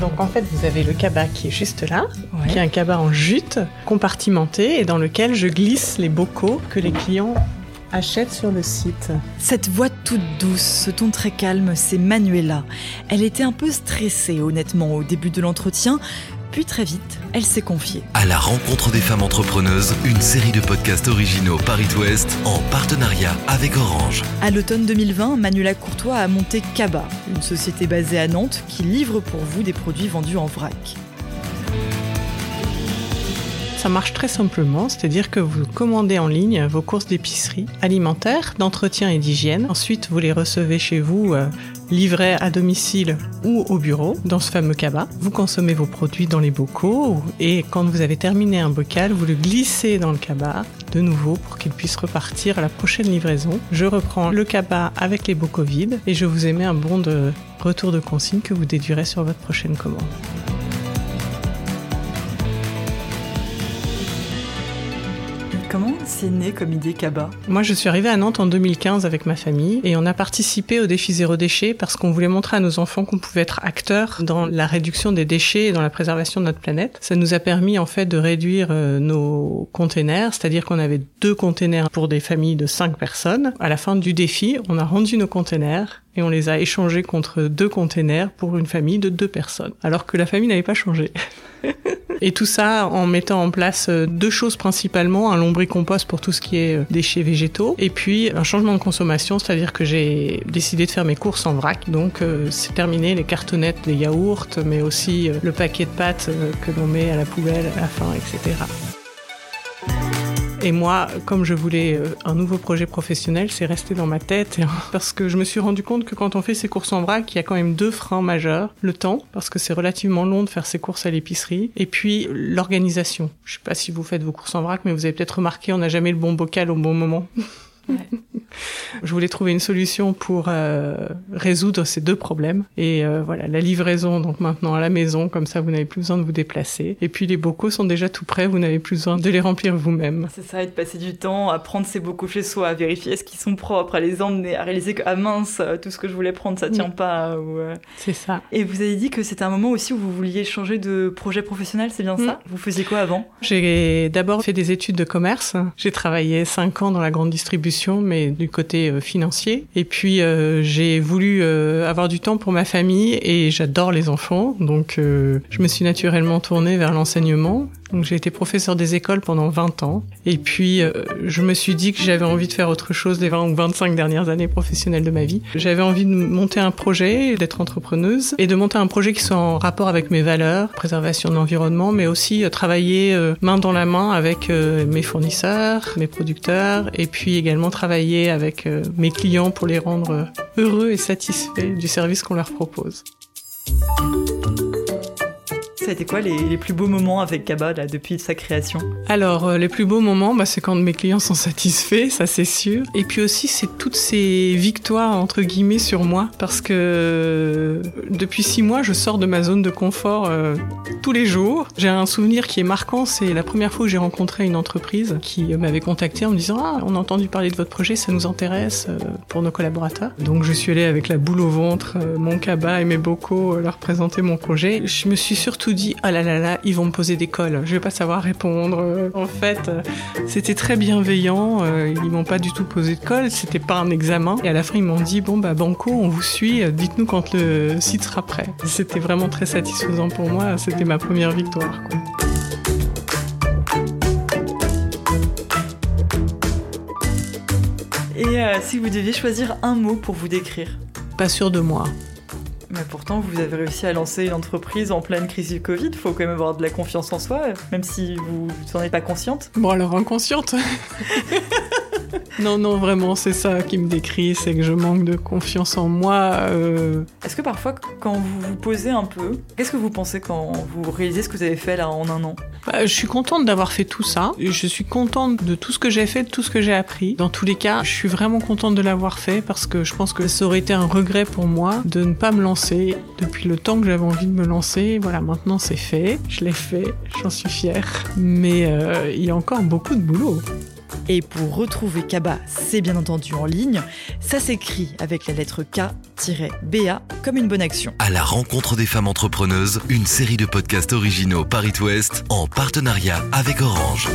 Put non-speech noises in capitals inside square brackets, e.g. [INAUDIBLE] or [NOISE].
Donc en fait, vous avez le cabas qui est juste là, Ouais. qui est un cabas en jute, compartimenté, et dans lequel je glisse les bocaux que les clients achètent sur le site. Cette voix toute douce, ce ton très calme, c'est Manuela. Elle était un peu stressée, honnêtement, au début de l'entretien, puis très vite, elle s'est confiée. À la rencontre des femmes entrepreneuses, une série de podcasts originaux Paris Ouest en partenariat avec Orange. À l'automne 2020, Manuela Courtois a monté Kaba, une société basée à Nantes qui livre pour vous des produits vendus en vrac. Ça marche très simplement, c'est-à-dire que vous commandez en ligne vos courses d'épicerie alimentaire, d'entretien et d'hygiène. Ensuite, vous les recevez chez vous, euh, livrés à domicile ou au bureau, dans ce fameux cabas. Vous consommez vos produits dans les bocaux et quand vous avez terminé un bocal, vous le glissez dans le cabas de nouveau pour qu'il puisse repartir à la prochaine livraison. Je reprends le cabas avec les bocaux vides et je vous émets un bon de retour de consigne que vous déduirez sur votre prochaine commande. Comment c'est né comme idée Kaba? Moi, je suis arrivée à Nantes en 2015 avec ma famille et on a participé au défi zéro déchet parce qu'on voulait montrer à nos enfants qu'on pouvait être acteurs dans la réduction des déchets et dans la préservation de notre planète. Ça nous a permis en fait de réduire euh, nos containers, c'est-à-dire qu'on avait deux containers pour des familles de cinq personnes. À la fin du défi, on a rendu nos containers et on les a échangés contre deux containers pour une famille de deux personnes, alors que la famille n'avait pas changé. [LAUGHS] Et tout ça en mettant en place euh, deux choses principalement, un lombricompost pour tout ce qui est euh, déchets végétaux, et puis un changement de consommation, c'est-à-dire que j'ai décidé de faire mes courses en vrac. Donc euh, c'est terminé les cartonnettes, les yaourts, mais aussi le paquet de pâtes que l'on met à la poubelle à la fin, etc. Et moi, comme je voulais euh, un nouveau projet professionnel, c'est resté dans ma tête [LAUGHS] parce que je me suis rendu compte que quand on fait ses courses en vrac, il y a quand même deux freins majeurs. Le temps, parce que c'est relativement long de faire ses courses à l'épicerie, et puis l'organisation. Je sais pas si vous faites vos courses en vrac, mais vous avez peut-être remarqué, on n'a jamais le bon bocal au bon moment. [LAUGHS] Je voulais trouver une solution pour euh, résoudre ces deux problèmes. Et euh, voilà, la livraison, donc maintenant à la maison, comme ça vous n'avez plus besoin de vous déplacer. Et puis les bocaux sont déjà tout prêts, vous n'avez plus besoin de les remplir vous-même. C'est ça, et de passer du temps à prendre ses bocaux chez soi, à vérifier est-ce qu'ils sont propres, à les emmener, à réaliser que, ah mince, tout ce que je voulais prendre, ça tient pas. Ou, euh. C'est ça. Et vous avez dit que c'était un moment aussi où vous vouliez changer de projet professionnel, c'est bien ça Vous faisiez quoi avant J'ai d'abord fait des études de commerce. J'ai travaillé cinq ans dans la grande distribution, mais du côté euh, financier. Et puis euh, j'ai voulu euh, avoir du temps pour ma famille et j'adore les enfants, donc je me suis naturellement tournée vers l'enseignement. Donc j'ai été professeur des écoles pendant 20 ans. Et puis je me suis dit que j'avais envie de faire autre chose les 20 ou 25 dernières années professionnelles de ma vie. J'avais envie de monter un projet, d'être entrepreneuse et de monter un projet qui soit en rapport avec mes valeurs, préservation de l'environnement, mais aussi travailler main dans la main avec mes fournisseurs, mes producteurs et puis également travailler avec euh, mes clients pour les rendre euh, heureux et satisfaits du service qu'on leur propose. Ça quoi les, plus beaux moments avec Kaba depuis sa création? Alors, euh, les plus beaux moments, bah, c'est quand mes clients sont satisfaits, ça c'est sûr. Et puis aussi, c'est toutes ces victoires, entre guillemets, sur moi. Parce que euh, depuis six mois, je sors de ma zone de confort euh, tous les jours. J'ai un souvenir qui est marquant, c'est la première fois que j'ai rencontré une entreprise qui m'avait contacté en me disant « Ah, on a entendu parler de votre projet, ça nous intéresse pour nos collaborateurs. » Donc je suis allée avec la boule au ventre, mon cabas et mes bocaux, leur présenter mon projet. Je me suis surtout dit « Ah là là là, ils vont me poser des cols, je vais pas savoir répondre. En fait, c'était très bienveillant, euh, ils m'ont pas du tout posé de colle, c'était pas un examen. Et à la fin, ils m'ont dit « Bon bah Banco, on vous suit, dites-nous quand le site sera prêt. » C'était vraiment très satisfaisant pour moi, c'était ma première victoire. quoi. Et euh, si vous deviez choisir un mot pour vous décrire? Pas sûr de moi. Mais pourtant, vous avez réussi à lancer une entreprise en pleine crise du Covid. Faut quand même avoir de la confiance en soi, même si vous n'en êtes pas consciente. Bon alors inconsciente. [LAUGHS] [LAUGHS] non non vraiment c'est ça qui me décrit, c'est que je manque de confiance en moi. euh, Est-ce que parfois, quand vous vous posez un peu, qu'est-ce que vous pensez quand vous réalisez ce que vous avez fait là en un an? Bah, je suis contente d'avoir fait tout ça. Je suis contente de tout ce que j'ai fait, de tout ce que j'ai appris. Dans tous les cas, je suis vraiment contente de l'avoir fait parce que je pense que ça aurait été un regret pour moi de ne pas me lancer depuis le temps que j'avais envie de me lancer. Voilà, maintenant c'est fait. Je l'ai fait, j'en suis fière. Mais euh, il y a encore beaucoup de boulot. Et pour retrouver Kaba, c'est bien entendu en ligne. Ça s'écrit avec la lettre K-BA comme une bonne action. À la rencontre des femmes entrepreneuses, une série de podcasts originaux Paris West en partenariat avec Orange.